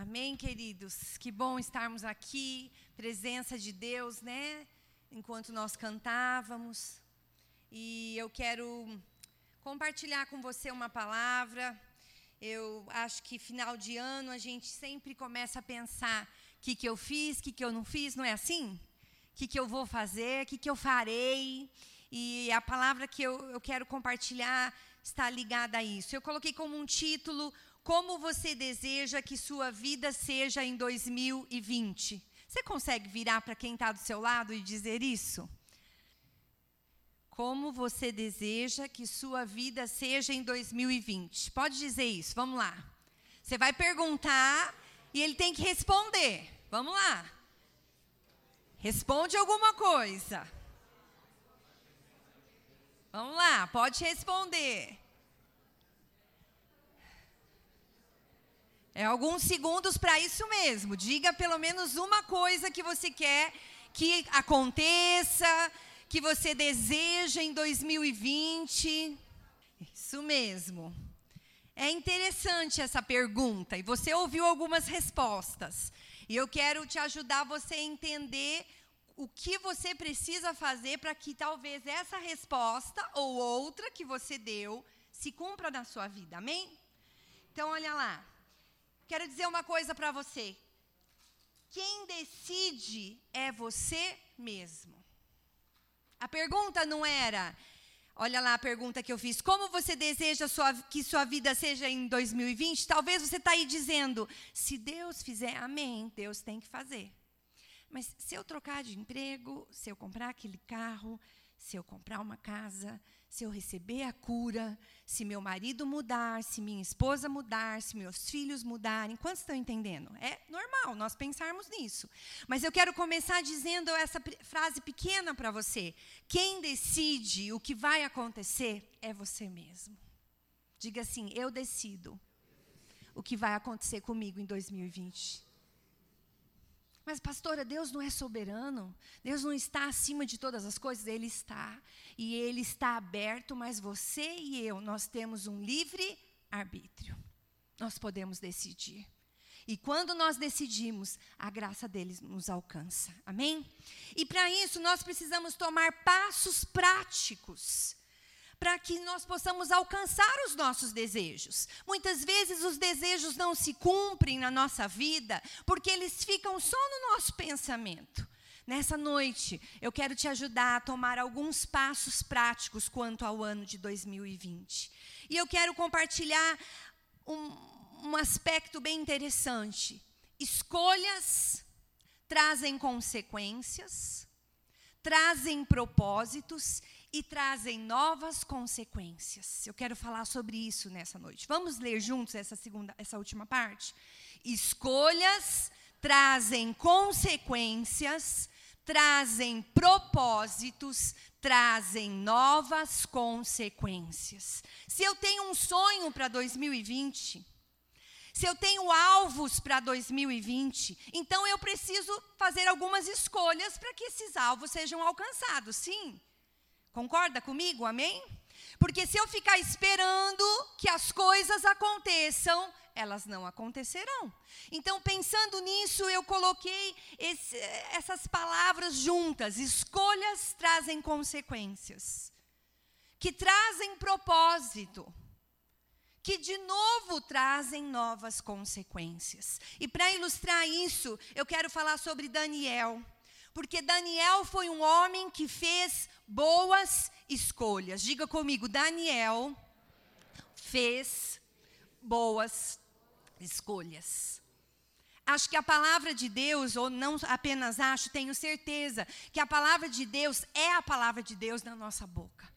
Amém, queridos? Que bom estarmos aqui, presença de Deus, né? Enquanto nós cantávamos. E eu quero compartilhar com você uma palavra. Eu acho que final de ano a gente sempre começa a pensar: o que, que eu fiz, o que, que eu não fiz, não é assim? O que, que eu vou fazer, o que, que eu farei. E a palavra que eu, eu quero compartilhar está ligada a isso. Eu coloquei como um título como você deseja que sua vida seja em 2020? Você consegue virar para quem está do seu lado e dizer isso? Como você deseja que sua vida seja em 2020? Pode dizer isso, vamos lá. Você vai perguntar e ele tem que responder. Vamos lá. Responde alguma coisa. Vamos lá, pode responder. É alguns segundos para isso mesmo. Diga pelo menos uma coisa que você quer que aconteça, que você deseja em 2020. Isso mesmo. É interessante essa pergunta e você ouviu algumas respostas. E eu quero te ajudar você a entender o que você precisa fazer para que talvez essa resposta ou outra que você deu se cumpra na sua vida. Amém? Então olha lá. Quero dizer uma coisa para você. Quem decide é você mesmo. A pergunta não era, olha lá a pergunta que eu fiz, como você deseja sua, que sua vida seja em 2020? Talvez você está aí dizendo, se Deus fizer, amém, Deus tem que fazer. Mas se eu trocar de emprego, se eu comprar aquele carro, se eu comprar uma casa, se eu receber a cura, se meu marido mudar, se minha esposa mudar, se meus filhos mudarem. Quantos estão entendendo? É normal nós pensarmos nisso. Mas eu quero começar dizendo essa frase pequena para você. Quem decide o que vai acontecer é você mesmo. Diga assim: eu decido o que vai acontecer comigo em 2020. Mas, pastora, Deus não é soberano? Deus não está acima de todas as coisas? Ele está. E ele está aberto, mas você e eu, nós temos um livre arbítrio. Nós podemos decidir. E quando nós decidimos, a graça dele nos alcança. Amém? E para isso, nós precisamos tomar passos práticos para que nós possamos alcançar os nossos desejos. Muitas vezes os desejos não se cumprem na nossa vida porque eles ficam só no nosso pensamento. Nessa noite, eu quero te ajudar a tomar alguns passos práticos quanto ao ano de 2020. E eu quero compartilhar um, um aspecto bem interessante. Escolhas trazem consequências, trazem propósitos e trazem novas consequências. Eu quero falar sobre isso nessa noite. Vamos ler juntos essa segunda, essa última parte? Escolhas trazem consequências, trazem propósitos, trazem novas consequências. Se eu tenho um sonho para 2020, se eu tenho alvos para 2020, então eu preciso fazer algumas escolhas para que esses alvos sejam alcançados, sim. Concorda comigo? Amém? Porque se eu ficar esperando que as coisas aconteçam, elas não acontecerão. Então, pensando nisso, eu coloquei esse, essas palavras juntas. Escolhas trazem consequências, que trazem propósito, que de novo trazem novas consequências. E para ilustrar isso, eu quero falar sobre Daniel. Porque Daniel foi um homem que fez boas escolhas. Diga comigo, Daniel fez boas escolhas. Acho que a palavra de Deus, ou não apenas acho, tenho certeza que a palavra de Deus é a palavra de Deus na nossa boca.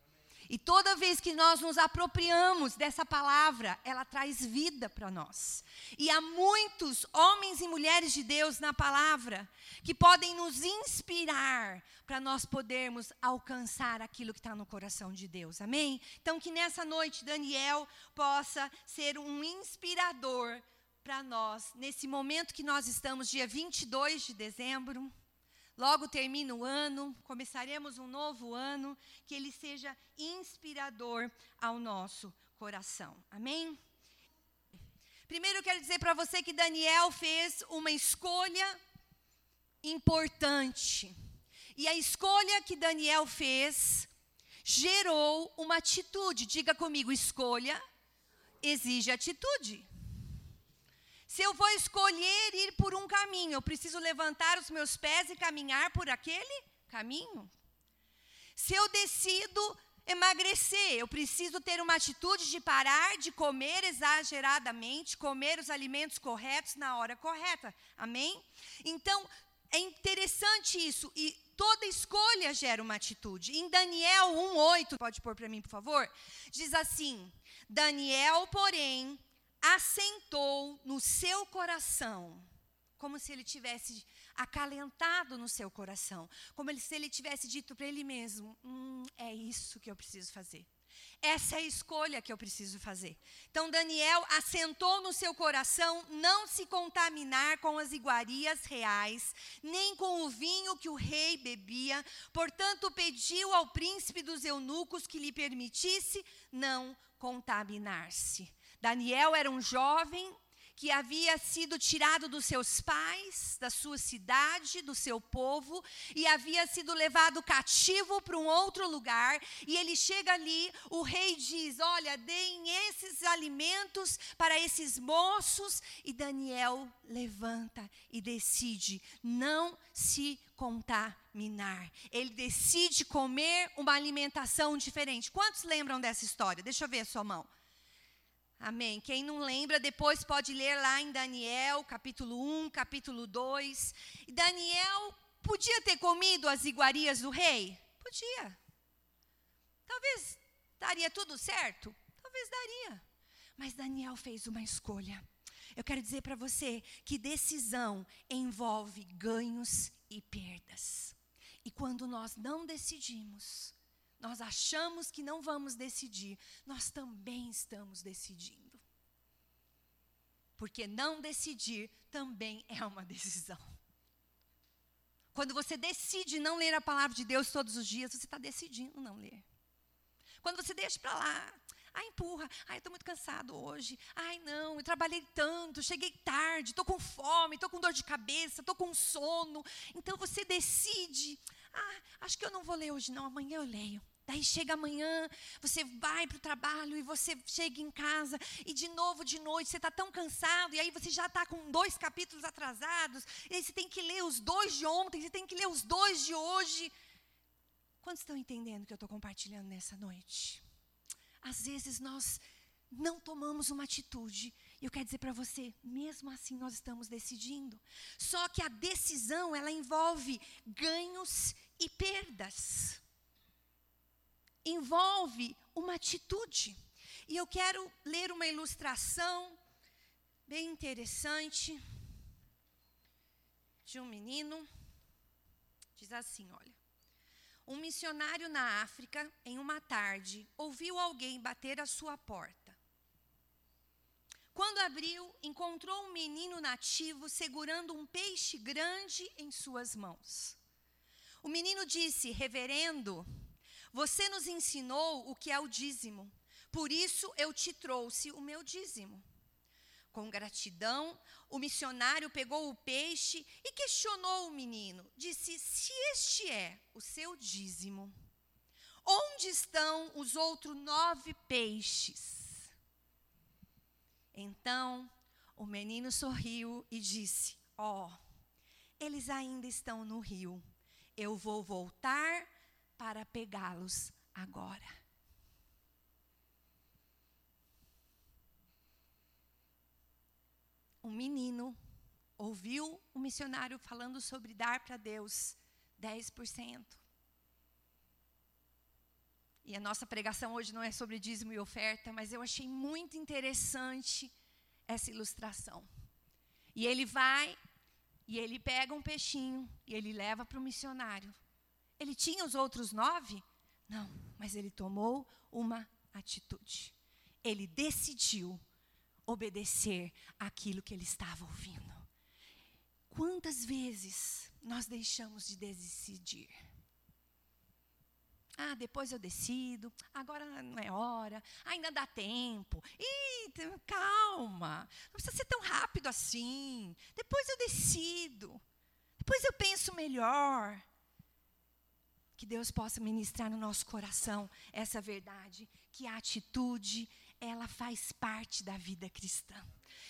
E toda vez que nós nos apropriamos dessa palavra, ela traz vida para nós. E há muitos homens e mulheres de Deus na palavra que podem nos inspirar para nós podermos alcançar aquilo que está no coração de Deus. Amém? Então, que nessa noite Daniel possa ser um inspirador para nós, nesse momento que nós estamos, dia 22 de dezembro. Logo termina o ano, começaremos um novo ano, que ele seja inspirador ao nosso coração. Amém? Primeiro eu quero dizer para você que Daniel fez uma escolha importante. E a escolha que Daniel fez gerou uma atitude. Diga comigo, escolha exige atitude. Se eu vou escolher ir por um caminho, eu preciso levantar os meus pés e caminhar por aquele caminho. Se eu decido emagrecer, eu preciso ter uma atitude de parar de comer exageradamente, comer os alimentos corretos na hora correta. Amém? Então, é interessante isso. E toda escolha gera uma atitude. Em Daniel 1,8, pode pôr para mim, por favor? Diz assim: Daniel, porém, assentou no seu coração, como se ele tivesse acalentado no seu coração, como se ele tivesse dito para ele mesmo: hum, é isso que eu preciso fazer. Essa é a escolha que eu preciso fazer. Então, Daniel assentou no seu coração não se contaminar com as iguarias reais, nem com o vinho que o rei bebia. Portanto, pediu ao príncipe dos eunucos que lhe permitisse não contaminar-se. Daniel era um jovem que havia sido tirado dos seus pais, da sua cidade, do seu povo, e havia sido levado cativo para um outro lugar. E ele chega ali, o rei diz: Olha, deem esses alimentos para esses moços. E Daniel levanta e decide não se contaminar. Ele decide comer uma alimentação diferente. Quantos lembram dessa história? Deixa eu ver a sua mão. Amém. Quem não lembra, depois pode ler lá em Daniel, capítulo 1, capítulo 2. E Daniel podia ter comido as iguarias do rei? Podia. Talvez daria tudo certo? Talvez daria. Mas Daniel fez uma escolha. Eu quero dizer para você que decisão envolve ganhos e perdas. E quando nós não decidimos, nós achamos que não vamos decidir, nós também estamos decidindo. Porque não decidir também é uma decisão. Quando você decide não ler a palavra de Deus todos os dias, você está decidindo não ler. Quando você deixa para lá, ai, empurra, ai, estou muito cansado hoje, ai, não, eu trabalhei tanto, cheguei tarde, estou com fome, estou com dor de cabeça, estou com sono. Então você decide, ah, acho que eu não vou ler hoje, não, amanhã eu leio. Daí chega amanhã, você vai para o trabalho e você chega em casa e de novo de noite você está tão cansado e aí você já está com dois capítulos atrasados e aí você tem que ler os dois de ontem, você tem que ler os dois de hoje. Quantos estão entendendo o que eu estou compartilhando nessa noite? Às vezes nós não tomamos uma atitude. E eu quero dizer para você, mesmo assim nós estamos decidindo. Só que a decisão, ela envolve ganhos e perdas envolve uma atitude. E eu quero ler uma ilustração bem interessante de um menino. Diz assim: olha. Um missionário na África, em uma tarde, ouviu alguém bater à sua porta. Quando abriu, encontrou um menino nativo segurando um peixe grande em suas mãos. O menino disse: Reverendo, você nos ensinou o que é o dízimo, por isso eu te trouxe o meu dízimo. Com gratidão, o missionário pegou o peixe e questionou o menino. Disse: Se este é o seu dízimo, onde estão os outros nove peixes? Então o menino sorriu e disse: Ó, oh, eles ainda estão no rio. Eu vou voltar para pegá-los agora. Um menino ouviu o missionário falando sobre dar para Deus 10%. E a nossa pregação hoje não é sobre dízimo e oferta, mas eu achei muito interessante essa ilustração. E ele vai e ele pega um peixinho e ele leva para o missionário. Ele tinha os outros nove? Não, mas ele tomou uma atitude. Ele decidiu obedecer aquilo que ele estava ouvindo. Quantas vezes nós deixamos de decidir? Ah, depois eu decido. Agora não é hora. Ainda dá tempo. Ih, calma. Não precisa ser tão rápido assim. Depois eu decido. Depois eu penso melhor. Que Deus possa ministrar no nosso coração essa verdade, que a atitude, ela faz parte da vida cristã.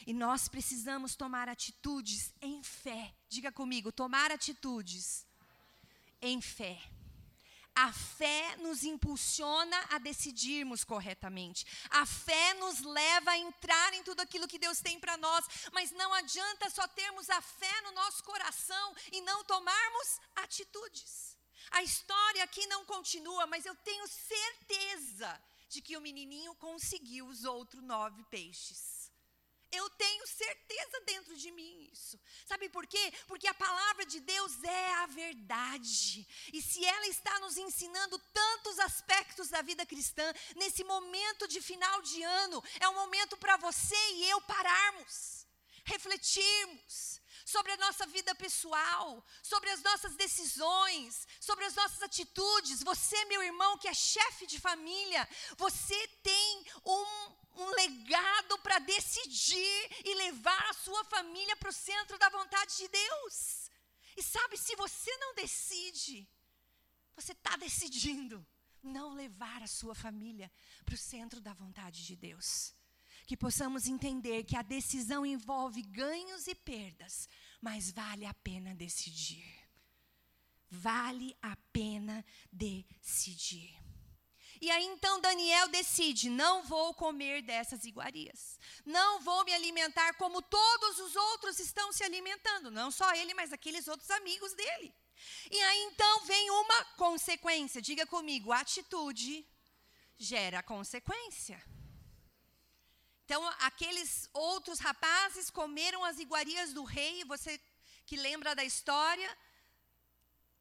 E nós precisamos tomar atitudes em fé. Diga comigo, tomar atitudes em fé. A fé nos impulsiona a decidirmos corretamente. A fé nos leva a entrar em tudo aquilo que Deus tem para nós. Mas não adianta só termos a fé no nosso coração e não tomarmos atitudes. A história aqui não continua, mas eu tenho certeza de que o menininho conseguiu os outros nove peixes. Eu tenho certeza dentro de mim isso. Sabe por quê? Porque a palavra de Deus é a verdade. E se ela está nos ensinando tantos aspectos da vida cristã, nesse momento de final de ano, é um momento para você e eu pararmos, refletirmos sobre a nossa vida pessoal, sobre as nossas decisões, sobre as nossas atitudes. Você, meu irmão, que é chefe de família, você tem um um legado para decidir e levar a sua família para o centro da vontade de Deus. E sabe, se você não decide, você está decidindo não levar a sua família para o centro da vontade de Deus. Que possamos entender que a decisão envolve ganhos e perdas, mas vale a pena decidir. Vale a pena decidir. E aí então Daniel decide: não vou comer dessas iguarias. Não vou me alimentar como todos os outros estão se alimentando. Não só ele, mas aqueles outros amigos dele. E aí então vem uma consequência. Diga comigo: atitude gera consequência. Então, aqueles outros rapazes comeram as iguarias do rei, você que lembra da história,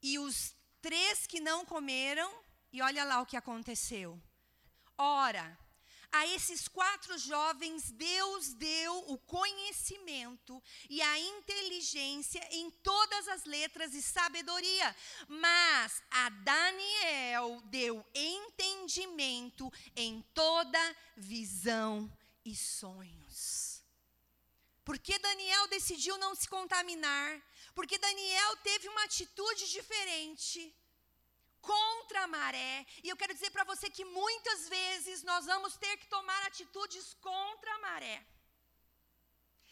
e os três que não comeram e olha lá o que aconteceu. Ora, a esses quatro jovens, Deus deu o conhecimento e a inteligência em todas as letras e sabedoria, mas a Daniel deu entendimento em toda visão e sonhos. Porque Daniel decidiu não se contaminar, porque Daniel teve uma atitude diferente contra a maré. E eu quero dizer para você que muitas vezes nós vamos ter que tomar atitudes contra a maré.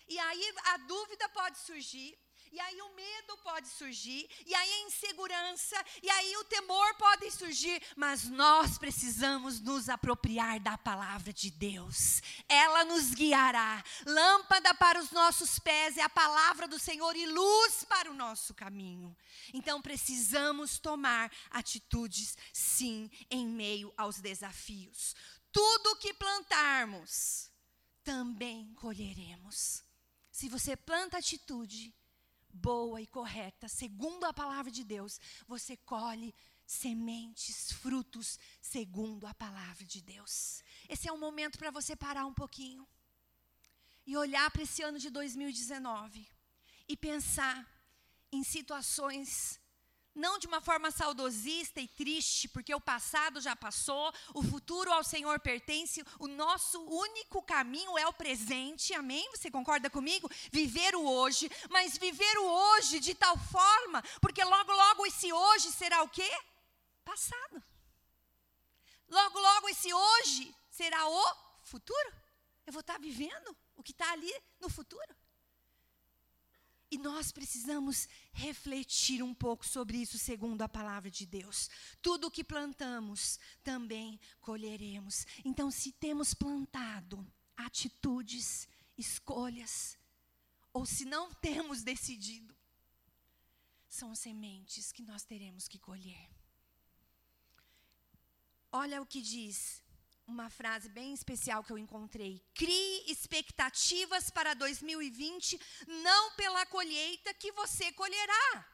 E aí a dúvida pode surgir, e aí o medo pode surgir, e aí a insegurança, e aí o temor pode surgir, mas nós precisamos nos apropriar da palavra de Deus. Ela nos guiará. Lâmpada para os nossos pés é a palavra do Senhor e luz para o nosso caminho. Então precisamos tomar atitudes, sim, em meio aos desafios. Tudo que plantarmos, também colheremos. Se você planta atitude, boa e correta, segundo a palavra de Deus, você colhe sementes, frutos, segundo a palavra de Deus. Esse é um momento para você parar um pouquinho e olhar para esse ano de 2019 e pensar em situações não de uma forma saudosista e triste, porque o passado já passou, o futuro ao Senhor pertence, o nosso único caminho é o presente, amém? Você concorda comigo? Viver o hoje, mas viver o hoje de tal forma, porque logo, logo esse hoje será o quê? Passado. Logo, logo esse hoje será o futuro. Eu vou estar vivendo o que está ali no futuro. E nós precisamos refletir um pouco sobre isso, segundo a palavra de Deus. Tudo o que plantamos, também colheremos. Então, se temos plantado atitudes, escolhas, ou se não temos decidido, são sementes que nós teremos que colher. Olha o que diz uma frase bem especial que eu encontrei. Crie expectativas para 2020, não pela colheita que você colherá,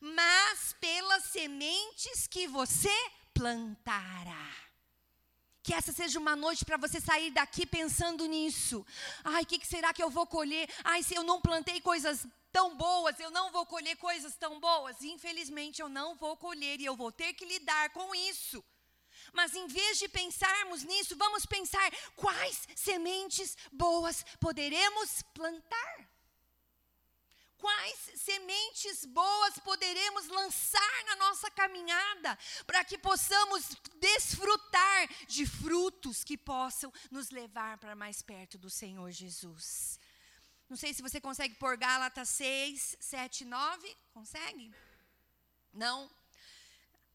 mas pelas sementes que você plantará. Que essa seja uma noite para você sair daqui pensando nisso. Ai, o que, que será que eu vou colher? Ai, se eu não plantei coisas tão boas, eu não vou colher coisas tão boas. Infelizmente, eu não vou colher e eu vou ter que lidar com isso. Mas em vez de pensarmos nisso, vamos pensar quais sementes boas poderemos plantar. Quais sementes boas poderemos lançar na nossa caminhada para que possamos desfrutar de frutos que possam nos levar para mais perto do Senhor Jesus. Não sei se você consegue pôr Gálatas 6, 7, 9. Consegue? Não?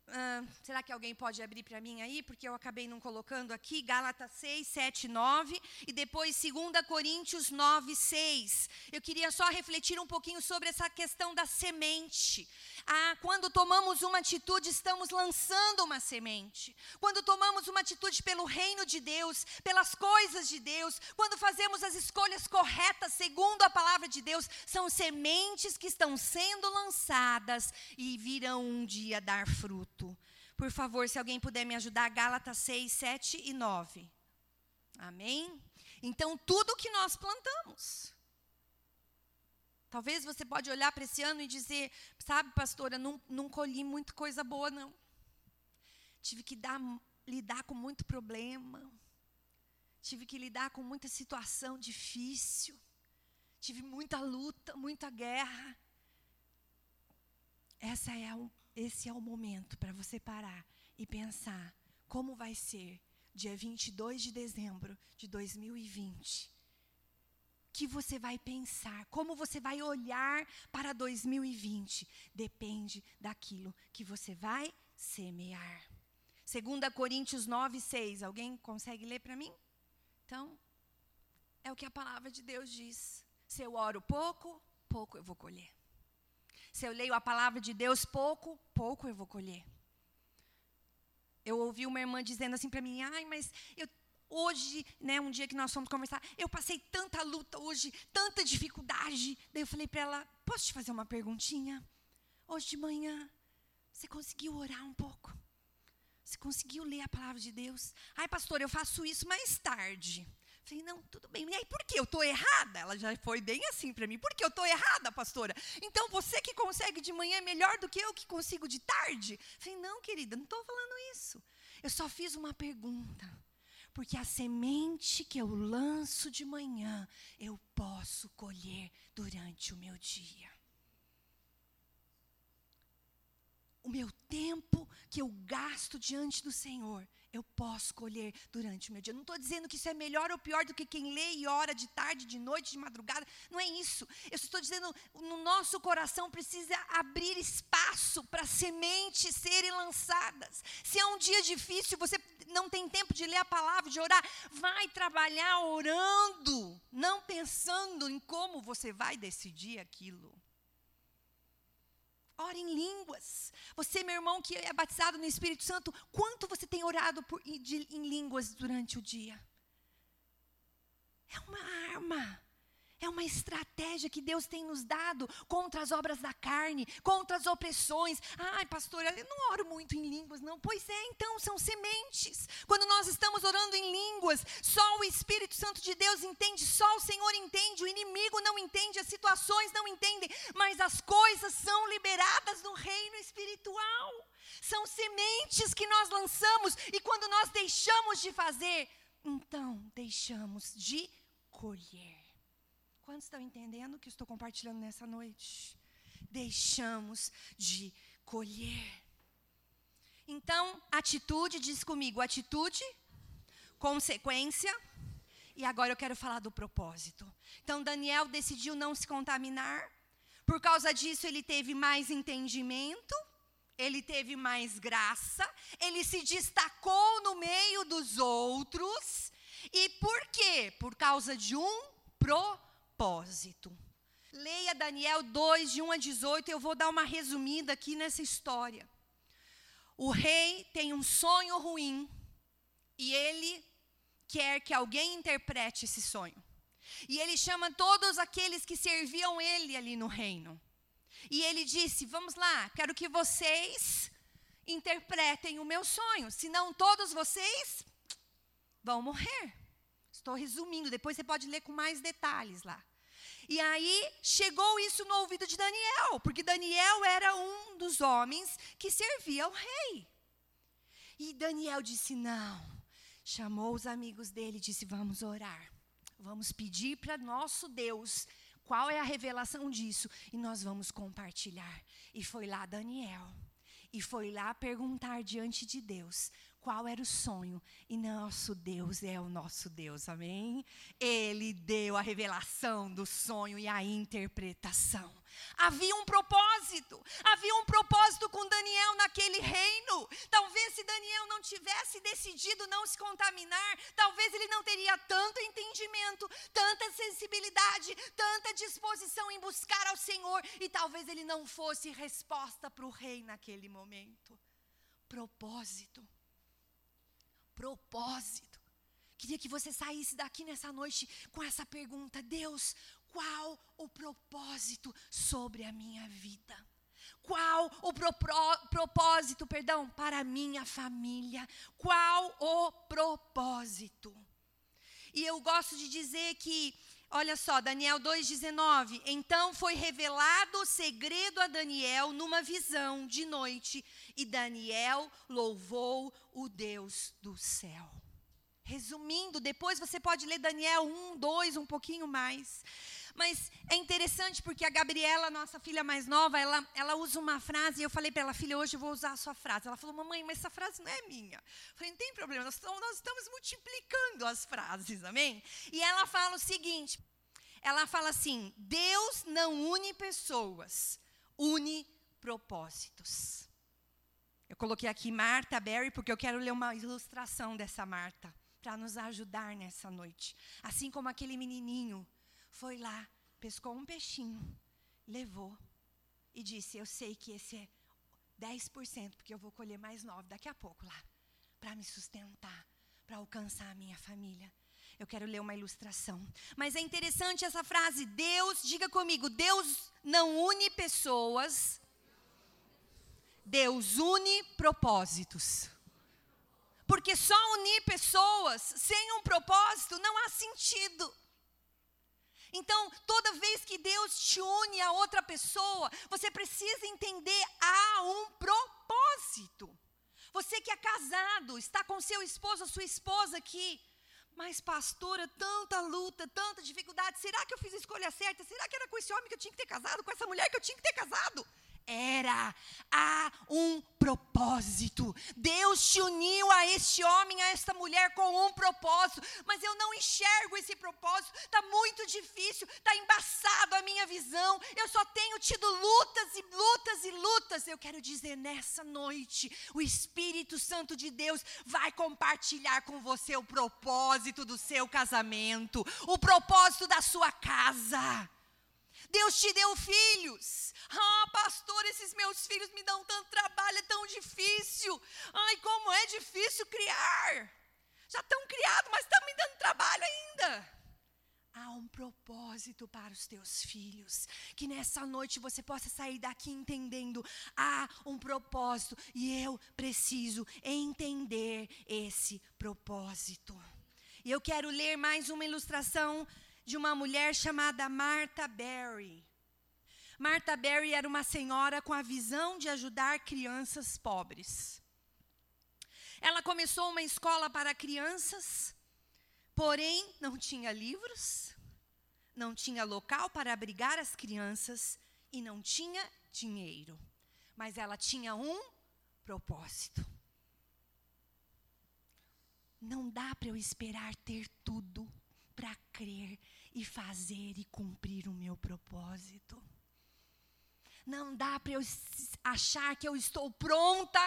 Uh, será que alguém pode abrir para mim aí? Porque eu acabei não colocando aqui. Gálatas 6, 7, 9. E depois 2 Coríntios 9, 6. Eu queria só refletir um pouquinho sobre essa questão da semente. Ah, quando tomamos uma atitude, estamos lançando uma semente. Quando tomamos uma atitude pelo reino de Deus, pelas coisas de Deus, quando fazemos as escolhas corretas segundo a palavra de Deus, são sementes que estão sendo lançadas e virão um dia dar fruto. Por favor, se alguém puder me ajudar, Gálatas 6, 7 e 9. Amém? Então, tudo que nós plantamos. Talvez você pode olhar para esse ano e dizer, sabe, pastora, não, não colhi muita coisa boa, não. Tive que dar, lidar com muito problema. Tive que lidar com muita situação difícil. Tive muita luta, muita guerra. Essa é o, esse é o momento para você parar e pensar como vai ser dia 22 de dezembro de 2020 que você vai pensar, como você vai olhar para 2020, depende daquilo que você vai semear. 2 Coríntios 9, 6. Alguém consegue ler para mim? Então, é o que a palavra de Deus diz. Se eu oro pouco, pouco eu vou colher. Se eu leio a palavra de Deus pouco, pouco eu vou colher. Eu ouvi uma irmã dizendo assim para mim: ai, mas eu hoje, né, um dia que nós fomos conversar, eu passei tanta luta hoje, tanta dificuldade. Daí eu falei para ela: posso te fazer uma perguntinha? Hoje de manhã, você conseguiu orar um pouco? Você conseguiu ler a palavra de Deus? Ai, pastor, eu faço isso mais tarde. Falei, não, tudo bem. E aí, por que eu estou errada? Ela já foi bem assim para mim. Por que eu estou errada, pastora? Então, você que consegue de manhã é melhor do que eu que consigo de tarde? Falei, não, querida, não estou falando isso. Eu só fiz uma pergunta. Porque a semente que eu lanço de manhã, eu posso colher durante o meu dia. O meu tempo que eu gasto diante do Senhor, eu posso colher durante o meu dia. Não estou dizendo que isso é melhor ou pior do que quem lê e ora de tarde, de noite, de madrugada. Não é isso. Eu estou dizendo, no nosso coração precisa abrir espaço para sementes serem lançadas. Se é um dia difícil, você não tem tempo de ler a palavra, de orar, vai trabalhar orando, não pensando em como você vai decidir aquilo. Ore em línguas. Você, meu irmão, que é batizado no Espírito Santo, quanto você tem orado por, de, em línguas durante o dia? É uma arma. É uma estratégia que Deus tem nos dado contra as obras da carne, contra as opressões. Ai, pastora, eu não oro muito em línguas, não. Pois é, então, são sementes. Quando nós estamos orando em línguas, só o Espírito Santo de Deus entende, só o Senhor entende, o inimigo não entende, as situações não entendem, mas as coisas são liberadas no reino espiritual. São sementes que nós lançamos e quando nós deixamos de fazer, então deixamos de colher. Quantos estão entendendo o que estou compartilhando nessa noite? Deixamos de colher. Então, atitude, diz comigo, atitude, consequência, e agora eu quero falar do propósito. Então, Daniel decidiu não se contaminar, por causa disso, ele teve mais entendimento, ele teve mais graça, ele se destacou no meio dos outros, e por quê? Por causa de um propósito propósito. Leia Daniel 2, de 1 a 18, eu vou dar uma resumida aqui nessa história. O rei tem um sonho ruim e ele quer que alguém interprete esse sonho. E ele chama todos aqueles que serviam ele ali no reino. E ele disse: Vamos lá, quero que vocês interpretem o meu sonho, senão todos vocês vão morrer. Estou resumindo, depois você pode ler com mais detalhes lá. E aí chegou isso no ouvido de Daniel, porque Daniel era um dos homens que servia ao rei. E Daniel disse: Não. Chamou os amigos dele e disse: Vamos orar. Vamos pedir para nosso Deus qual é a revelação disso e nós vamos compartilhar. E foi lá Daniel. E foi lá perguntar diante de Deus qual era o sonho. E nosso Deus é o nosso Deus, amém? Ele deu a revelação do sonho e a interpretação. Havia um propósito, havia um propósito com Daniel naquele reino. Talvez se Daniel não tivesse decidido não se contaminar, talvez ele não teria tanto entendimento, tanta sensibilidade, tanta disposição em buscar ao Senhor, e talvez ele não fosse resposta para o rei naquele momento. Propósito propósito. Queria que você saísse daqui nessa noite com essa pergunta: Deus, qual o propósito sobre a minha vida? Qual o propósito, perdão, para a minha família? Qual o propósito? E eu gosto de dizer que Olha só, Daniel 2,19. Então foi revelado o segredo a Daniel numa visão de noite, e Daniel louvou o Deus do céu. Resumindo, depois você pode ler Daniel 1, 2, um pouquinho mais. Mas é interessante porque a Gabriela, nossa filha mais nova, ela, ela usa uma frase, e eu falei para ela, filha, hoje eu vou usar a sua frase. Ela falou, mamãe, mas essa frase não é minha. Eu falei, não tem problema, nós estamos, nós estamos multiplicando as frases, amém? E ela fala o seguinte: ela fala assim, Deus não une pessoas, une propósitos. Eu coloquei aqui Marta Berry porque eu quero ler uma ilustração dessa Marta para nos ajudar nessa noite. Assim como aquele menininho foi lá, pescou um peixinho, levou e disse: Eu sei que esse é 10%, porque eu vou colher mais 9% daqui a pouco lá, para me sustentar, para alcançar a minha família. Eu quero ler uma ilustração. Mas é interessante essa frase: Deus, diga comigo, Deus não une pessoas, Deus une propósitos. Porque só unir pessoas sem um propósito não há sentido. Então, toda vez que Deus te une a outra pessoa, você precisa entender há um propósito. Você que é casado, está com seu esposo, sua esposa aqui, mas pastora, tanta luta, tanta dificuldade, será que eu fiz a escolha certa? Será que era com esse homem que eu tinha que ter casado, com essa mulher que eu tinha que ter casado? Era. Há um propósito. Deus te uniu a este homem, a esta mulher com um propósito, mas eu não enxergo esse propósito. Está muito difícil, está embaçado a minha visão. Eu só tenho tido lutas e lutas e lutas. Eu quero dizer nessa noite, o Espírito Santo de Deus vai compartilhar com você o propósito do seu casamento, o propósito da sua casa. Deus te deu filhos. Ah, pastor, esses meus filhos me dão tanto trabalho, é tão difícil. Ai, como é difícil criar. Já estão criados, mas estão me dando trabalho ainda. Há um propósito para os teus filhos. Que nessa noite você possa sair daqui entendendo. Há um propósito e eu preciso entender esse propósito. E eu quero ler mais uma ilustração de uma mulher chamada Martha Berry. Martha Berry era uma senhora com a visão de ajudar crianças pobres. Ela começou uma escola para crianças, porém não tinha livros, não tinha local para abrigar as crianças e não tinha dinheiro. Mas ela tinha um propósito. Não dá para eu esperar ter tudo para crer e fazer e cumprir o meu propósito. Não dá para eu achar que eu estou pronta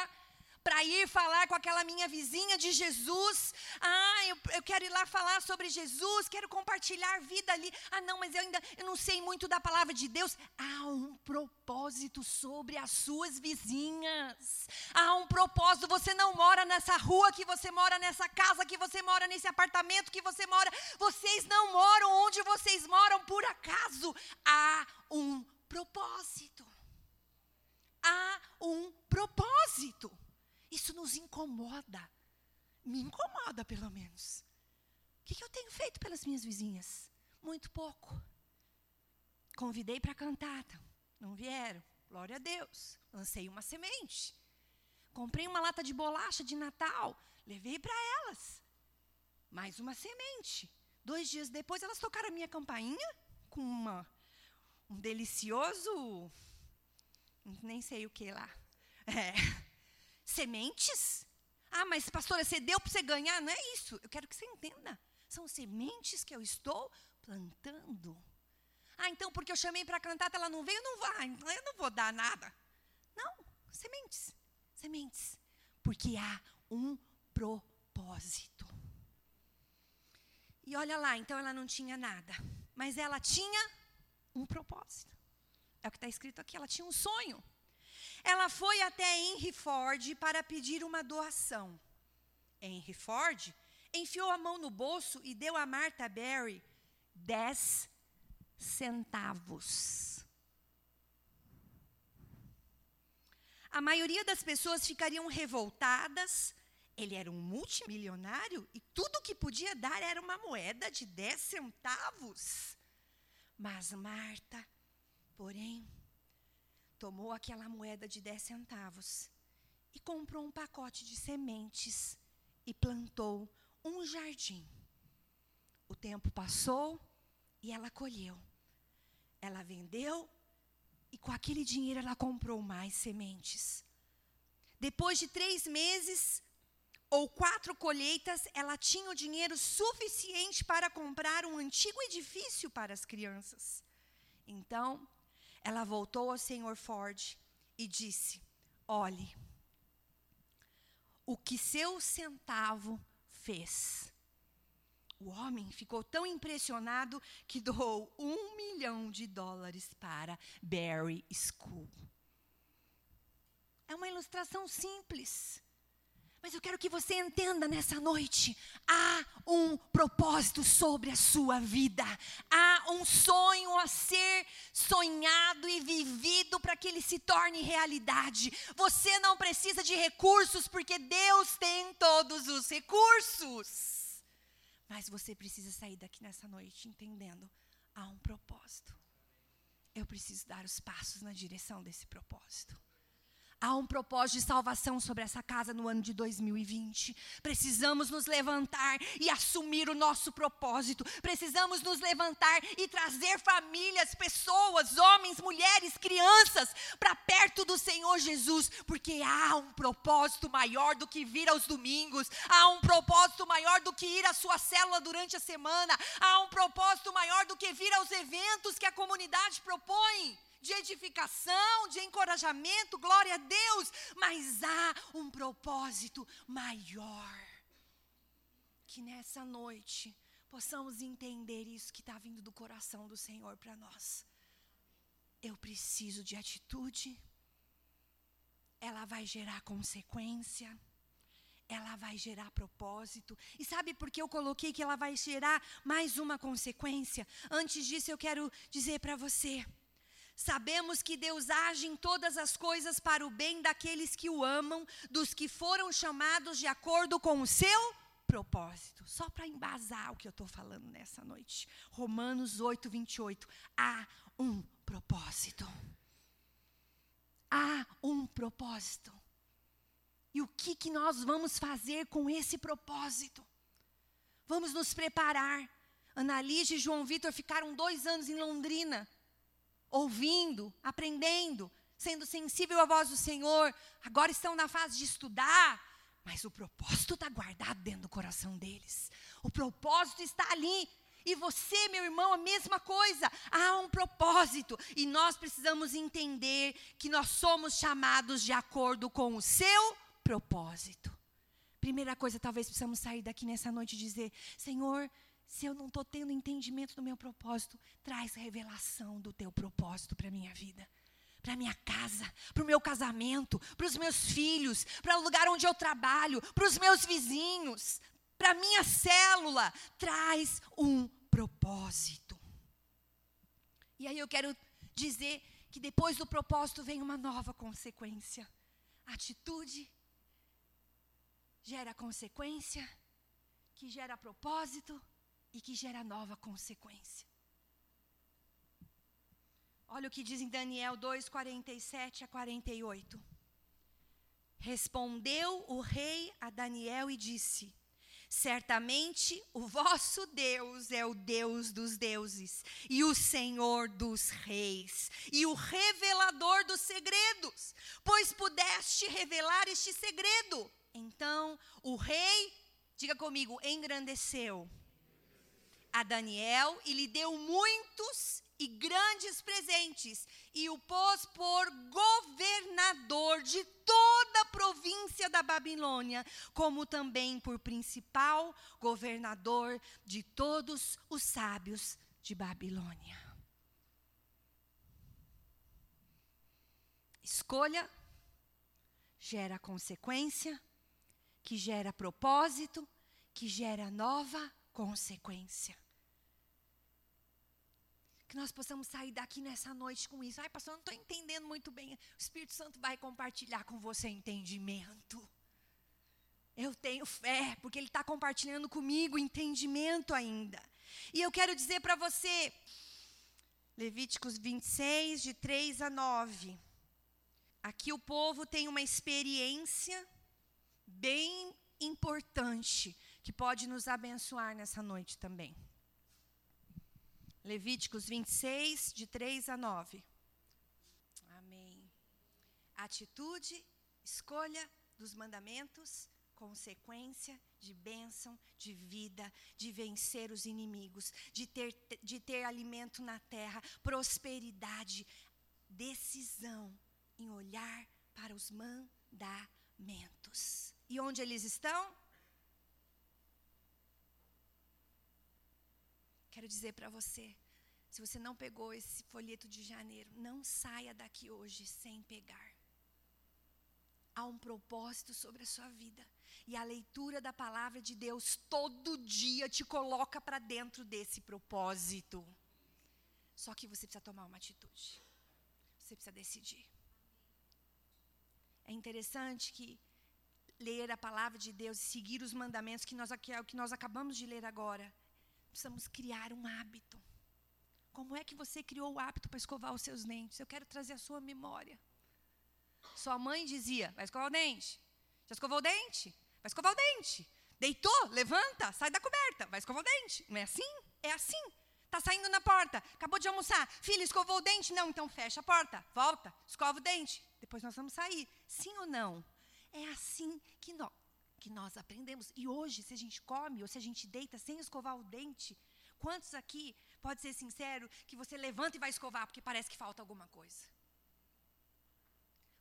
para ir falar com aquela minha vizinha de Jesus. Ah, eu, eu, quero ir lá falar sobre Jesus, quero compartilhar vida ali. Ah, não, mas eu ainda eu não sei muito da palavra de Deus. Há um propósito sobre as suas vizinhas. Há um propósito. Você não mora nessa rua que você mora, nessa casa que você mora, nesse apartamento que você mora. Vocês não moram onde vocês moram por acaso. Há um propósito. Há um propósito. Isso nos incomoda. Me incomoda, pelo menos. O que, eu tenho feito pelas minhas vizinhas? Muito pouco. Convidei para cantar, não vieram. Glória a Deus. Lancei uma semente. Comprei uma lata de bolacha de Natal, levei para elas. Mais uma semente. Dois dias depois, elas tocaram a minha campainha com uma, um delicioso. Nem sei o que lá. É, sementes. Ah, mas pastora, você deu para você ganhar? Não é isso. Eu quero que você entenda. São sementes que eu estou plantando. Ah, então porque eu chamei para cantar, ela não veio, não vai. Então eu não vou dar nada. Não, sementes. Sementes. Porque há um propósito. E olha lá, então ela não tinha nada. Mas ela tinha um propósito. É o que está escrito aqui, ela tinha um sonho. Ela foi até Henry Ford para pedir uma doação. Henry Ford enfiou a mão no bolso e deu a Martha Berry 10 centavos. A maioria das pessoas ficariam revoltadas. Ele era um multimilionário e tudo que podia dar era uma moeda de 10 centavos. Mas Marta, porém, tomou aquela moeda de 10 centavos e comprou um pacote de sementes e plantou um jardim. O tempo passou e ela colheu. Ela vendeu e com aquele dinheiro ela comprou mais sementes. Depois de três meses ou quatro colheitas, ela tinha o dinheiro suficiente para comprar um antigo edifício para as crianças. Então, ela voltou ao senhor Ford e disse: Olhe, o que seu centavo fez. O homem ficou tão impressionado que doou um milhão de dólares para Barry School. É uma ilustração simples. Mas eu quero que você entenda nessa noite: há um propósito sobre a sua vida, há um sonho a ser sonhado e vivido para que ele se torne realidade. Você não precisa de recursos, porque Deus tem todos os recursos. Mas você precisa sair daqui nessa noite entendendo: há um propósito. Eu preciso dar os passos na direção desse propósito. Há um propósito de salvação sobre essa casa no ano de 2020. Precisamos nos levantar e assumir o nosso propósito. Precisamos nos levantar e trazer famílias, pessoas, homens, mulheres, crianças para perto do Senhor Jesus, porque há um propósito maior do que vir aos domingos. Há um propósito maior do que ir à sua célula durante a semana. Há um propósito maior do que vir aos eventos que a comunidade propõe de edificação, de encorajamento, glória a Deus, mas há um propósito maior. Que nessa noite possamos entender isso que está vindo do coração do Senhor para nós. Eu preciso de atitude, ela vai gerar consequência ela vai gerar propósito. E sabe por que eu coloquei que ela vai gerar mais uma consequência? Antes disso, eu quero dizer para você Sabemos que Deus age em todas as coisas para o bem daqueles que o amam, dos que foram chamados de acordo com o seu propósito. Só para embasar o que eu estou falando nessa noite. Romanos 8, 28. Há um propósito. Há um propósito. E o que, que nós vamos fazer com esse propósito? Vamos nos preparar. Analise e João Vitor ficaram dois anos em Londrina ouvindo, aprendendo, sendo sensível à voz do Senhor, agora estão na fase de estudar, mas o propósito está guardado dentro do coração deles. O propósito está ali. E você, meu irmão, a mesma coisa. Há um propósito. E nós precisamos entender que nós somos chamados de acordo com o seu propósito. Primeira coisa, talvez precisamos sair daqui nessa noite e dizer: Senhor, se eu não estou tendo entendimento do meu propósito, traz revelação do teu propósito para a minha vida. Para a minha casa, para o meu casamento, para os meus filhos, para o lugar onde eu trabalho, para os meus vizinhos, para a minha célula. Traz um propósito. E aí eu quero dizer que depois do propósito vem uma nova consequência. Atitude gera consequência, que gera propósito, e que gera nova consequência. Olha o que diz em Daniel 2, 47 a 48. Respondeu o rei a Daniel e disse: Certamente o vosso Deus é o Deus dos deuses, e o Senhor dos reis, e o revelador dos segredos, pois pudeste revelar este segredo. Então o rei, diga comigo, engrandeceu a Daniel e lhe deu muitos e grandes presentes, e o pôs por governador de toda a província da Babilônia, como também por principal governador de todos os sábios de Babilônia. Escolha gera consequência, que gera propósito, que gera nova consequência que nós possamos sair daqui nessa noite com isso. Ai, pastor, eu não estou entendendo muito bem. O Espírito Santo vai compartilhar com você entendimento. Eu tenho fé, porque Ele está compartilhando comigo entendimento ainda. E eu quero dizer para você, Levíticos 26, de 3 a 9. Aqui o povo tem uma experiência bem importante que pode nos abençoar nessa noite também. Levíticos 26, de 3 a 9. Amém. Atitude, escolha dos mandamentos, consequência de bênção, de vida, de vencer os inimigos, de ter, de ter alimento na terra, prosperidade, decisão em olhar para os mandamentos. E onde eles estão? Quero dizer para você, se você não pegou esse folheto de janeiro, não saia daqui hoje sem pegar. Há um propósito sobre a sua vida. E a leitura da palavra de Deus todo dia te coloca para dentro desse propósito. Só que você precisa tomar uma atitude. Você precisa decidir. É interessante que ler a palavra de Deus e seguir os mandamentos que nós, que é o que nós acabamos de ler agora precisamos criar um hábito. Como é que você criou o hábito para escovar os seus dentes? Eu quero trazer a sua memória. Sua mãe dizia: vai escovar o dente. Já escovou o dente? Vai escovar o dente. Deitou? Levanta, sai da coberta, vai escovar o dente. Não é assim? É assim. Está saindo na porta, acabou de almoçar. Filho, escovou o dente? Não, então fecha a porta, volta, escova o dente. Depois nós vamos sair. Sim ou não? É assim que nós que nós aprendemos. E hoje, se a gente come ou se a gente deita sem escovar o dente, quantos aqui, pode ser sincero, que você levanta e vai escovar porque parece que falta alguma coisa?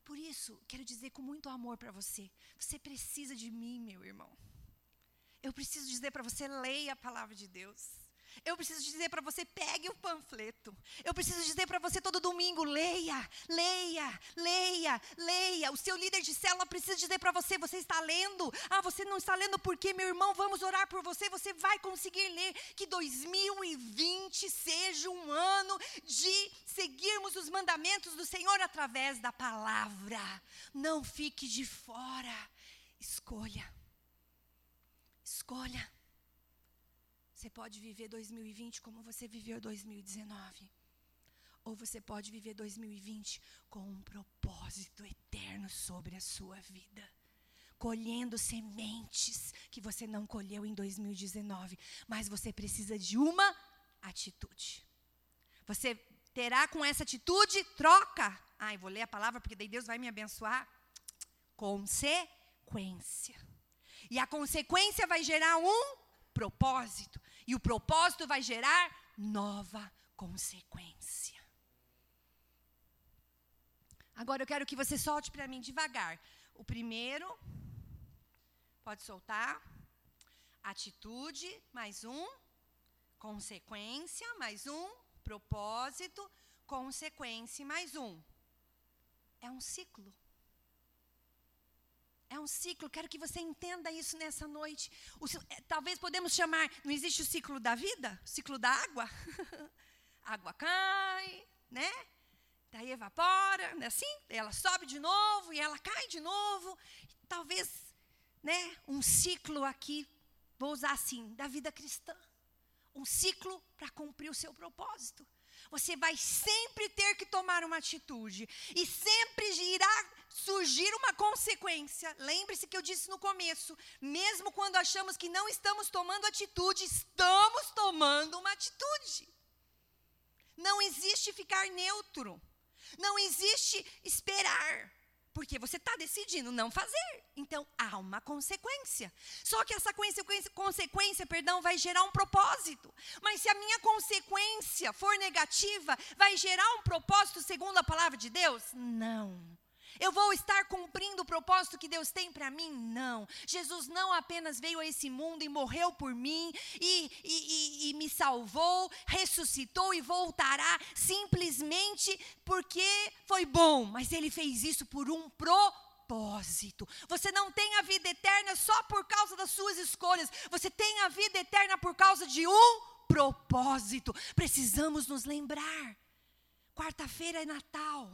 Por isso, quero dizer com muito amor para você: você precisa de mim, meu irmão. Eu preciso dizer para você: leia a palavra de Deus. Eu preciso dizer para você, pegue o panfleto. Eu preciso dizer para você todo domingo, leia, leia, leia, leia. O seu líder de célula precisa dizer para você, você está lendo? Ah, você não está lendo porque, meu irmão, vamos orar por você. Você vai conseguir ler. Que 2020 seja um ano de seguirmos os mandamentos do Senhor através da palavra. Não fique de fora. Escolha. Escolha. Você pode viver 2020 como você viveu 2019. Ou você pode viver 2020 com um propósito eterno sobre a sua vida. Colhendo sementes que você não colheu em 2019. Mas você precisa de uma atitude. Você terá com essa atitude troca. Ai, vou ler a palavra porque daí Deus vai me abençoar. Consequência. E a consequência vai gerar um propósito. E o propósito vai gerar nova consequência. Agora eu quero que você solte para mim devagar. O primeiro, pode soltar. Atitude, mais um. Consequência, mais um. Propósito, consequência, mais um. É um ciclo. É um ciclo, quero que você entenda isso nessa noite. O, é, talvez podemos chamar, não existe o ciclo da vida? O ciclo da água? água cai, né? Daí evapora, né? assim, ela sobe de novo e ela cai de novo. Talvez, né, um ciclo aqui, vou usar assim, da vida cristã. Um ciclo para cumprir o seu propósito. Você vai sempre ter que tomar uma atitude. E sempre irá surgir uma consequência. Lembre-se que eu disse no começo: mesmo quando achamos que não estamos tomando atitude, estamos tomando uma atitude. Não existe ficar neutro. Não existe esperar. Porque você está decidindo não fazer. Então há uma consequência. Só que essa consequência, consequência, perdão, vai gerar um propósito. Mas se a minha consequência for negativa, vai gerar um propósito segundo a palavra de Deus? Não. Eu vou estar cumprindo o propósito que Deus tem para mim? Não. Jesus não apenas veio a esse mundo e morreu por mim e, e, e, e me salvou, ressuscitou e voltará simplesmente porque foi bom, mas ele fez isso por um propósito. Você não tem a vida eterna só por causa das suas escolhas, você tem a vida eterna por causa de um propósito. Precisamos nos lembrar. Quarta-feira é Natal.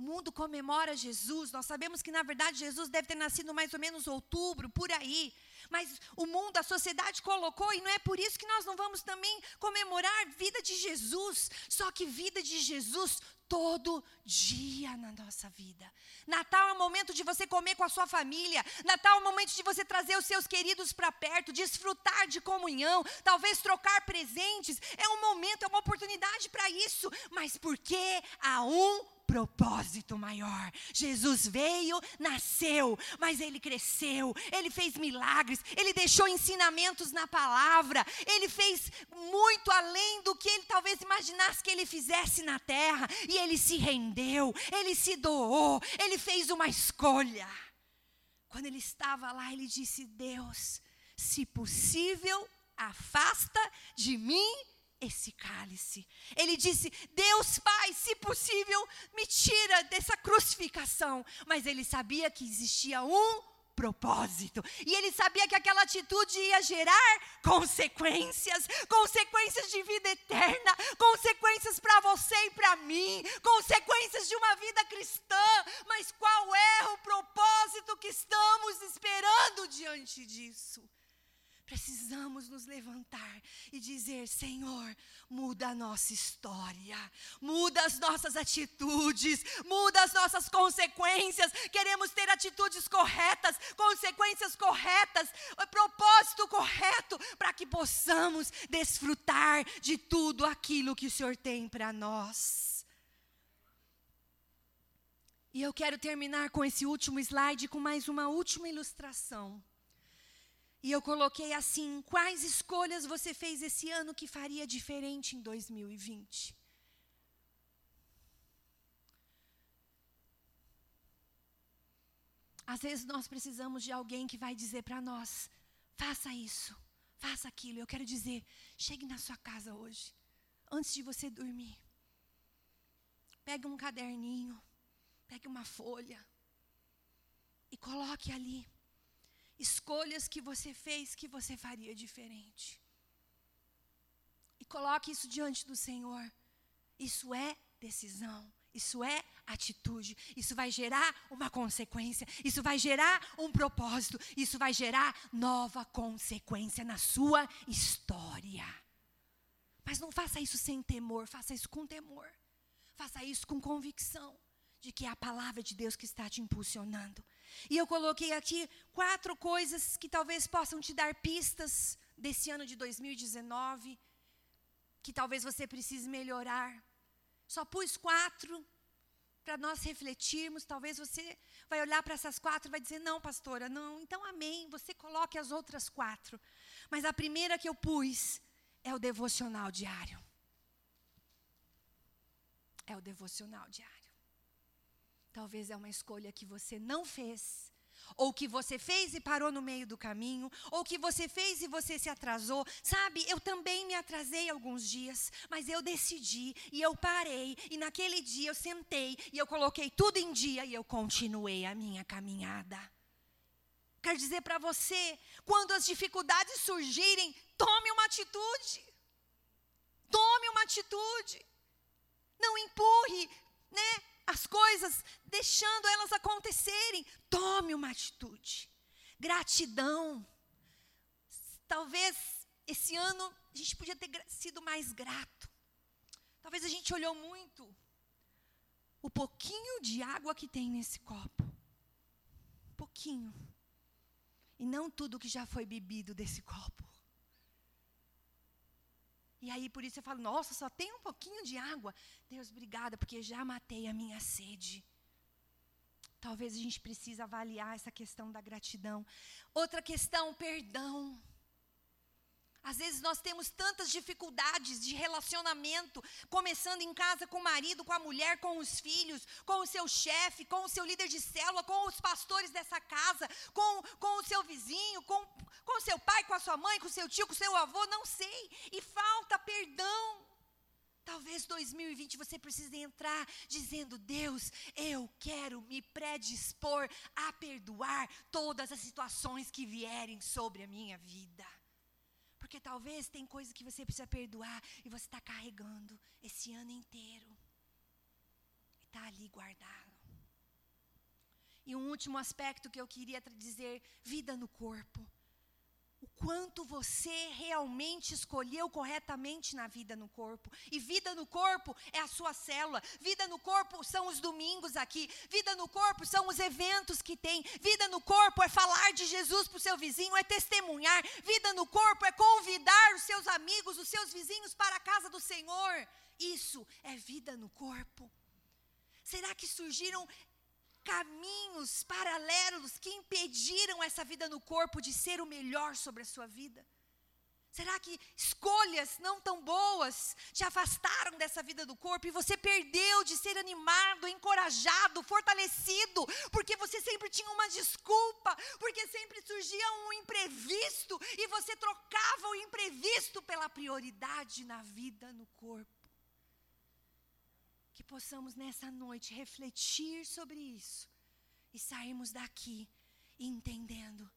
Mundo comemora Jesus. Nós sabemos que, na verdade, Jesus deve ter nascido mais ou menos outubro, por aí. Mas o mundo, a sociedade colocou, e não é por isso que nós não vamos também comemorar vida de Jesus. Só que vida de Jesus todo dia na nossa vida. Natal é o momento de você comer com a sua família. Natal é o momento de você trazer os seus queridos para perto, desfrutar de comunhão, talvez trocar presentes. É um momento, é uma oportunidade para isso. Mas porque há um propósito maior. Jesus veio, nasceu, mas ele cresceu, ele fez milagres, ele deixou ensinamentos na palavra, ele fez muito além do que ele talvez imaginasse que ele fizesse na terra, e ele se rendeu, ele se doou, ele fez uma escolha. Quando ele estava lá, ele disse: Deus, se possível, afasta de mim esse cálice. Ele disse: Deus Pai, se possível, me tira dessa crucificação. Mas ele sabia que existia um propósito. E ele sabia que aquela atitude ia gerar consequências, consequências de vida eterna, consequências para você e para mim, consequências de uma vida cristã. Mas qual é o propósito que estamos esperando diante disso? Precisamos nos levantar e dizer: Senhor, muda a nossa história, muda as nossas atitudes, muda as nossas consequências. Queremos ter atitudes corretas, consequências corretas, propósito correto, para que possamos desfrutar de tudo aquilo que o Senhor tem para nós. E eu quero terminar com esse último slide com mais uma última ilustração. E eu coloquei assim: quais escolhas você fez esse ano que faria diferente em 2020? Às vezes nós precisamos de alguém que vai dizer para nós: faça isso, faça aquilo. Eu quero dizer: chegue na sua casa hoje, antes de você dormir. Pegue um caderninho, pegue uma folha e coloque ali escolhas que você fez que você faria diferente. E coloque isso diante do Senhor. Isso é decisão. Isso é atitude. Isso vai gerar uma consequência. Isso vai gerar um propósito. Isso vai gerar nova consequência na sua história. Mas não faça isso sem temor, faça isso com temor. Faça isso com convicção de que é a palavra de Deus que está te impulsionando. E eu coloquei aqui quatro coisas que talvez possam te dar pistas desse ano de 2019, que talvez você precise melhorar. Só pus quatro para nós refletirmos. Talvez você vai olhar para essas quatro e vai dizer: não, pastora, não. Então, amém. Você coloque as outras quatro. Mas a primeira que eu pus é o devocional diário. É o devocional diário. Talvez é uma escolha que você não fez, ou que você fez e parou no meio do caminho, ou que você fez e você se atrasou. Sabe, eu também me atrasei alguns dias, mas eu decidi e eu parei, e naquele dia eu sentei e eu coloquei tudo em dia e eu continuei a minha caminhada. Quero dizer para você, quando as dificuldades surgirem, tome uma atitude. Tome uma atitude. Não empurre, né? As coisas, deixando elas acontecerem. Tome uma atitude. Gratidão. Talvez esse ano a gente podia ter sido mais grato. Talvez a gente olhou muito o pouquinho de água que tem nesse copo. Pouquinho. E não tudo que já foi bebido desse copo. E aí por isso eu falo, nossa, só tem um pouquinho de água. Deus, obrigada, porque já matei a minha sede. Talvez a gente precise avaliar essa questão da gratidão. Outra questão, perdão. Às vezes nós temos tantas dificuldades de relacionamento, começando em casa com o marido, com a mulher, com os filhos, com o seu chefe, com o seu líder de célula, com os pastores dessa casa, com, com o seu vizinho, com, com o seu pai, com a sua mãe, com o seu tio, com o seu avô, não sei. E falta perdão. Talvez 2020 você precise entrar dizendo: Deus, eu quero me predispor a perdoar todas as situações que vierem sobre a minha vida. Porque talvez tem coisa que você precisa perdoar e você está carregando esse ano inteiro. Está ali guardado. E um último aspecto que eu queria dizer: vida no corpo quanto você realmente escolheu corretamente na vida no corpo. E vida no corpo é a sua célula. Vida no corpo são os domingos aqui. Vida no corpo são os eventos que tem. Vida no corpo é falar de Jesus para o seu vizinho, é testemunhar. Vida no corpo é convidar os seus amigos, os seus vizinhos para a casa do Senhor. Isso é vida no corpo. Será que surgiram caminhos paralelos que impediram essa vida no corpo de ser o melhor sobre a sua vida? Será que escolhas não tão boas te afastaram dessa vida do corpo e você perdeu de ser animado, encorajado, fortalecido, porque você sempre tinha uma desculpa, porque sempre surgia um imprevisto e você trocava o imprevisto pela prioridade na vida no corpo? Que possamos nessa noite refletir sobre isso e sairmos daqui entendendo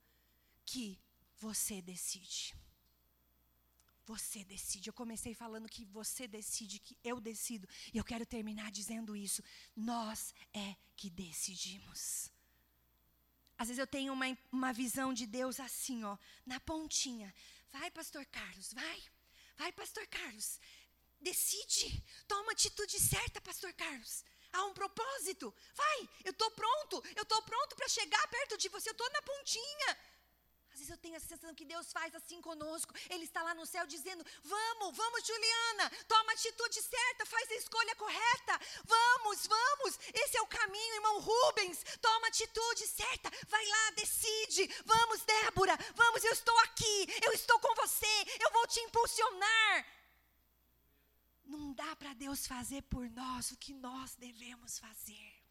que você decide. Você decide. Eu comecei falando que você decide, que eu decido. E eu quero terminar dizendo isso. Nós é que decidimos. Às vezes eu tenho uma, uma visão de Deus assim, ó, na pontinha. Vai, pastor Carlos, vai. Vai, pastor Carlos. Decide. Toma a atitude certa, pastor Carlos. Há um propósito. Vai, eu estou pronto. Eu estou pronto para chegar perto de você. Eu estou na pontinha. Às vezes eu tenho a sensação que Deus faz assim conosco. Ele está lá no céu dizendo: Vamos, vamos, Juliana, toma a atitude certa, faz a escolha correta. Vamos, vamos, esse é o caminho, irmão Rubens. Toma a atitude certa, vai lá, decide. Vamos, Débora, vamos, eu estou aqui, eu estou com você, eu vou te impulsionar. Não dá para Deus fazer por nós o que nós devemos fazer.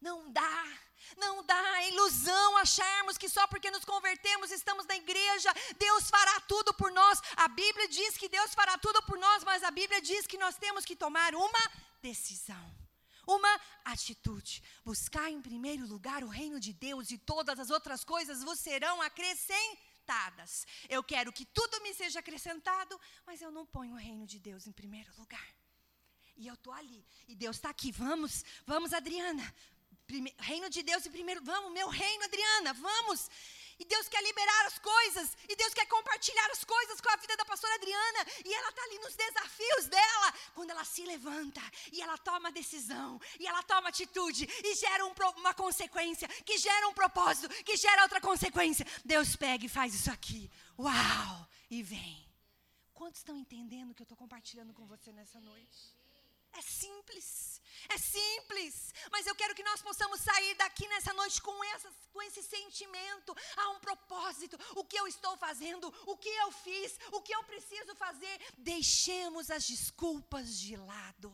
Não dá, não dá a ilusão acharmos que só porque nos convertemos, estamos na igreja, Deus fará tudo por nós. A Bíblia diz que Deus fará tudo por nós, mas a Bíblia diz que nós temos que tomar uma decisão, uma atitude. Buscar em primeiro lugar o reino de Deus e todas as outras coisas vos serão acrescentadas Eu quero que tudo me seja acrescentado, mas eu não ponho o reino de Deus em primeiro lugar. E eu estou ali, e Deus está aqui. Vamos, vamos, Adriana. Prime, reino de Deus em primeiro. Vamos, meu reino, Adriana, vamos. E Deus quer liberar as coisas. E Deus quer compartilhar as coisas com a vida da pastora Adriana. E ela está ali nos desafios dela. Quando ela se levanta e ela toma decisão. E ela toma atitude. E gera um, uma consequência. Que gera um propósito. Que gera outra consequência. Deus pega e faz isso aqui. Uau! E vem. Quantos estão entendendo o que eu estou compartilhando com você nessa noite? É simples, é simples, mas eu quero que nós possamos sair daqui nessa noite com, com esse sentimento. Há um propósito, o que eu estou fazendo, o que eu fiz, o que eu preciso fazer. Deixemos as desculpas de lado.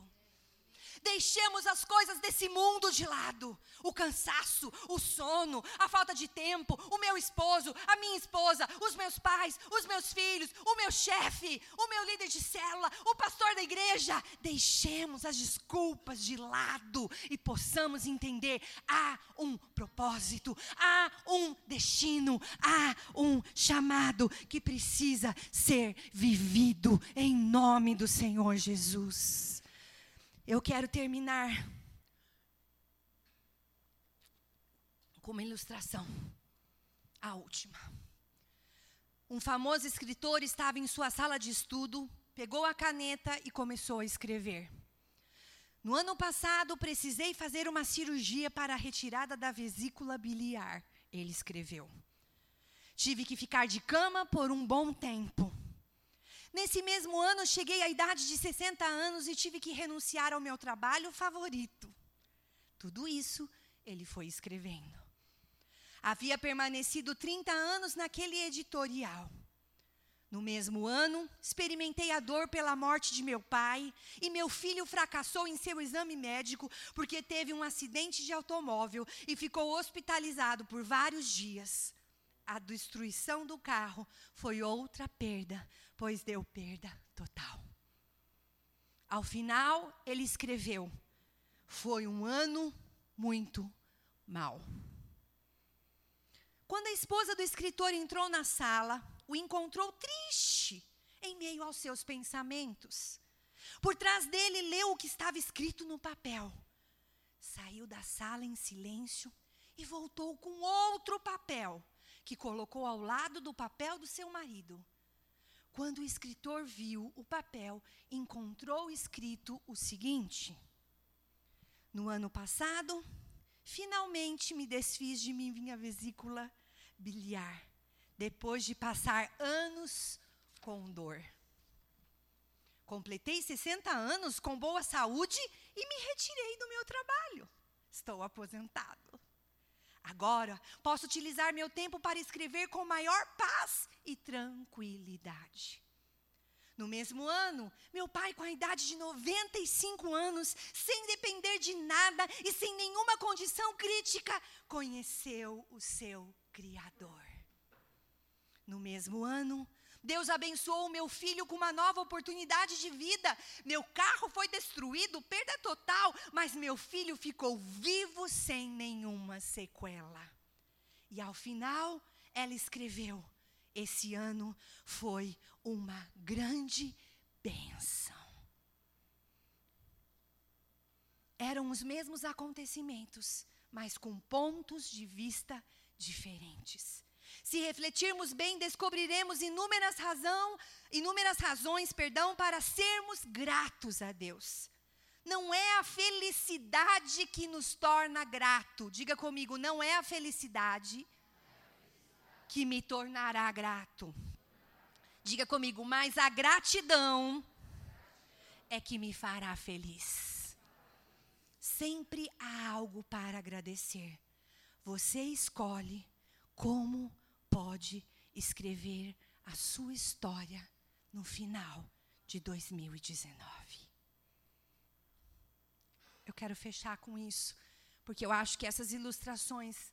Deixemos as coisas desse mundo de lado. O cansaço, o sono, a falta de tempo, o meu esposo, a minha esposa, os meus pais, os meus filhos, o meu chefe, o meu líder de célula, o pastor da igreja. Deixemos as desculpas de lado e possamos entender: há um propósito, há um destino, há um chamado que precisa ser vivido em nome do Senhor Jesus. Eu quero terminar com uma ilustração, a última. Um famoso escritor estava em sua sala de estudo pegou a caneta e começou a escrever. No ano passado, precisei fazer uma cirurgia para a retirada da vesícula biliar, ele escreveu. Tive que ficar de cama por um bom tempo. Nesse mesmo ano, cheguei à idade de 60 anos e tive que renunciar ao meu trabalho favorito. Tudo isso ele foi escrevendo. Havia permanecido 30 anos naquele editorial. No mesmo ano, experimentei a dor pela morte de meu pai e meu filho fracassou em seu exame médico porque teve um acidente de automóvel e ficou hospitalizado por vários dias. A destruição do carro foi outra perda, pois deu perda total. Ao final, ele escreveu: Foi um ano muito mau. Quando a esposa do escritor entrou na sala, o encontrou triste em meio aos seus pensamentos. Por trás dele, leu o que estava escrito no papel. Saiu da sala em silêncio e voltou com outro papel, que colocou ao lado do papel do seu marido. Quando o escritor viu o papel, encontrou escrito o seguinte: No ano passado, finalmente me desfiz de minha vesícula biliar depois de passar anos com dor. Completei 60 anos com boa saúde e me retirei do meu trabalho. Estou aposentado. Agora posso utilizar meu tempo para escrever com maior paz e tranquilidade. No mesmo ano, meu pai, com a idade de 95 anos, sem depender de nada e sem nenhuma condição crítica, conheceu o seu Criador. No mesmo ano, Deus abençoou o meu filho com uma nova oportunidade de vida. Meu carro foi destruído, perda total, mas meu filho ficou vivo sem nenhuma sequela. E ao final, ela escreveu: Esse ano foi uma grande bênção. Eram os mesmos acontecimentos, mas com pontos de vista diferentes. Se refletirmos bem, descobriremos inúmeras, razão, inúmeras razões perdão, para sermos gratos a Deus. Não é a felicidade que nos torna grato. Diga comigo, não é a felicidade que me tornará grato. Diga comigo, mas a gratidão é que me fará feliz. Sempre há algo para agradecer. Você escolhe como pode escrever a sua história no final de 2019. Eu quero fechar com isso, porque eu acho que essas ilustrações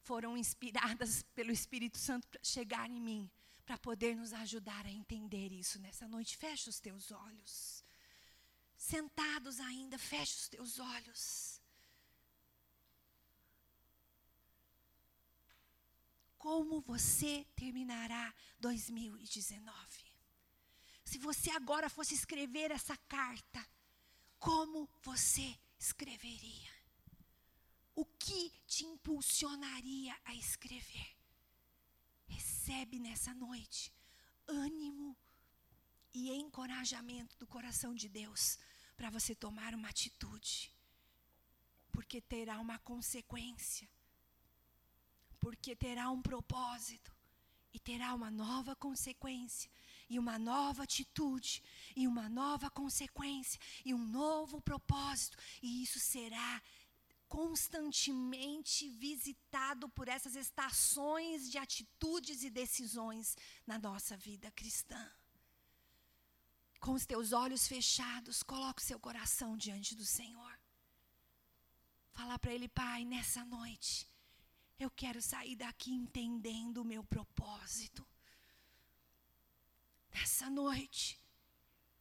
foram inspiradas pelo Espírito Santo para chegar em mim, para poder nos ajudar a entender isso nessa noite. Feche os teus olhos. Sentados ainda, feche os teus olhos. Como você terminará 2019. Se você agora fosse escrever essa carta, como você escreveria? O que te impulsionaria a escrever? Recebe nessa noite ânimo e encorajamento do coração de Deus para você tomar uma atitude, porque terá uma consequência porque terá um propósito e terá uma nova consequência e uma nova atitude e uma nova consequência e um novo propósito e isso será constantemente visitado por essas estações de atitudes e decisões na nossa vida cristã. Com os teus olhos fechados, coloque o seu coração diante do Senhor. Falar para Ele, Pai, nessa noite, eu quero sair daqui entendendo o meu propósito. Nessa noite,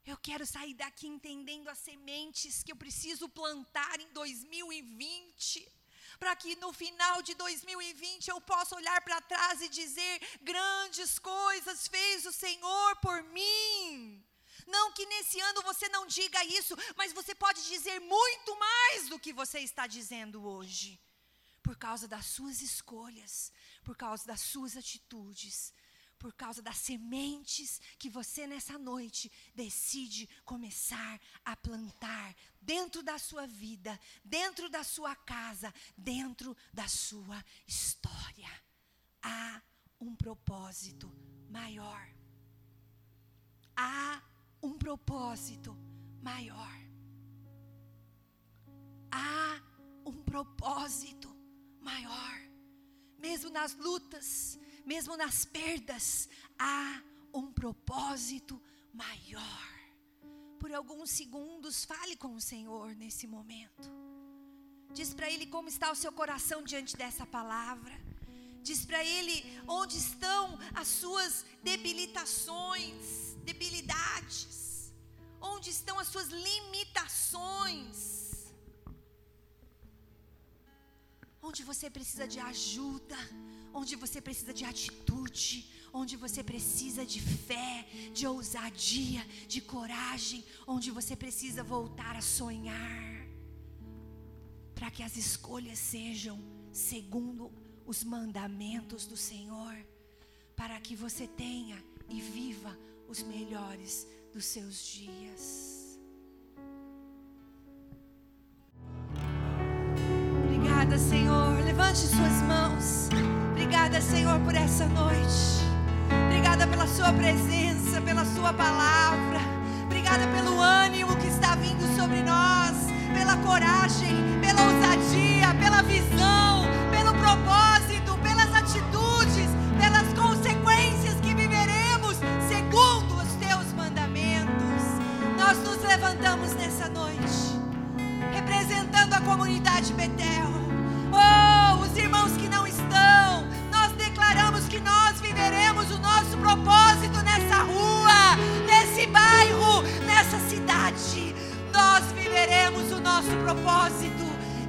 eu quero sair daqui entendendo as sementes que eu preciso plantar em 2020 para que no final de 2020 eu possa olhar para trás e dizer: grandes coisas fez o Senhor por mim. Não que nesse ano você não diga isso, mas você pode dizer muito mais do que você está dizendo hoje por causa das suas escolhas, por causa das suas atitudes, por causa das sementes que você nessa noite decide começar a plantar dentro da sua vida, dentro da sua casa, dentro da sua história. Há um propósito maior. Há um propósito maior. Há um propósito maior. Mesmo nas lutas, mesmo nas perdas, há um propósito maior. Por alguns segundos, fale com o Senhor nesse momento. Diz para Ele como está o seu coração diante dessa palavra. Diz para Ele onde estão as suas debilitações, debilidades. Onde estão as suas limitações. Onde você precisa de ajuda onde você precisa de atitude, onde você precisa de fé, de ousadia, de coragem, onde você precisa voltar a sonhar, para que as escolhas sejam segundo os mandamentos do Senhor, para que você tenha e viva os melhores dos seus dias. Obrigada, Senhor. Levante suas mãos. Obrigada, Senhor, por essa noite. Obrigada pela Sua presença, pela Sua palavra. Obrigada pelo ânimo que está vindo sobre nós, pela coragem, pela ousadia, pela visão, pelo propósito, pelas atitudes, pelas consequências que viveremos segundo os Teus mandamentos. Nós nos levantamos nessa noite, representando a comunidade Betel. Propósito nessa rua, nesse bairro, nessa cidade. Nós viveremos o nosso propósito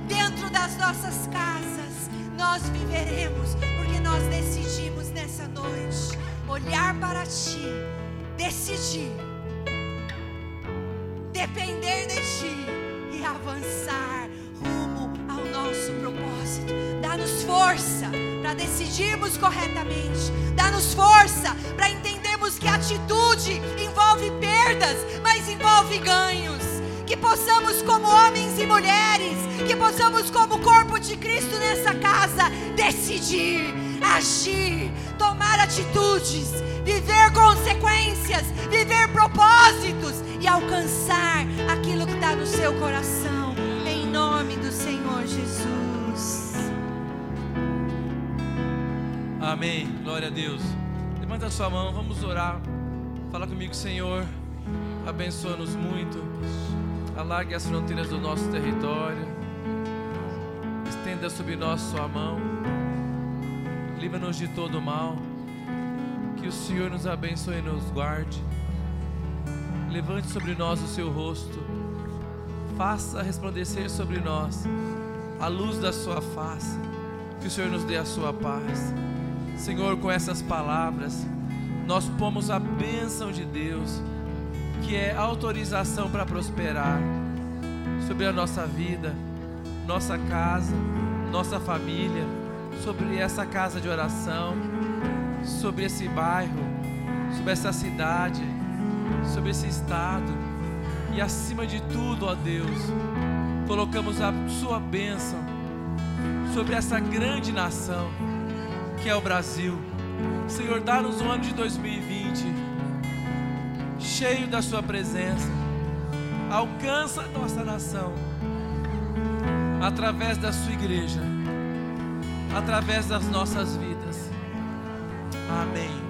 dentro das nossas casas. Nós viveremos porque nós decidimos nessa noite olhar para Ti, decidir, depender de decidirmos corretamente. Dá-nos força para entendermos que atitude envolve perdas, mas envolve ganhos. Que possamos, como homens e mulheres, que possamos, como corpo de Cristo nessa casa, decidir, agir, tomar atitudes, viver consequências, viver propósitos e alcançar aquilo que está no seu coração. Em nome do Senhor Jesus. Amém. Glória a Deus. Levanta a sua mão, vamos orar. Fala comigo, Senhor. Abençoa-nos muito. Alargue as fronteiras do nosso território. Estenda sobre nós sua mão. Livra-nos de todo mal. Que o Senhor nos abençoe e nos guarde. Levante sobre nós o seu rosto. Faça resplandecer sobre nós a luz da sua face. Que o Senhor nos dê a sua paz. Senhor, com essas palavras, nós pomos a bênção de Deus, que é autorização para prosperar sobre a nossa vida, nossa casa, nossa família, sobre essa casa de oração, sobre esse bairro, sobre essa cidade, sobre esse estado. E acima de tudo, ó Deus, colocamos a Sua bênção sobre essa grande nação que é o Brasil. Senhor, dá-nos um ano de 2020 cheio da Sua presença. Alcança a nossa nação através da Sua igreja, através das nossas vidas. Amém.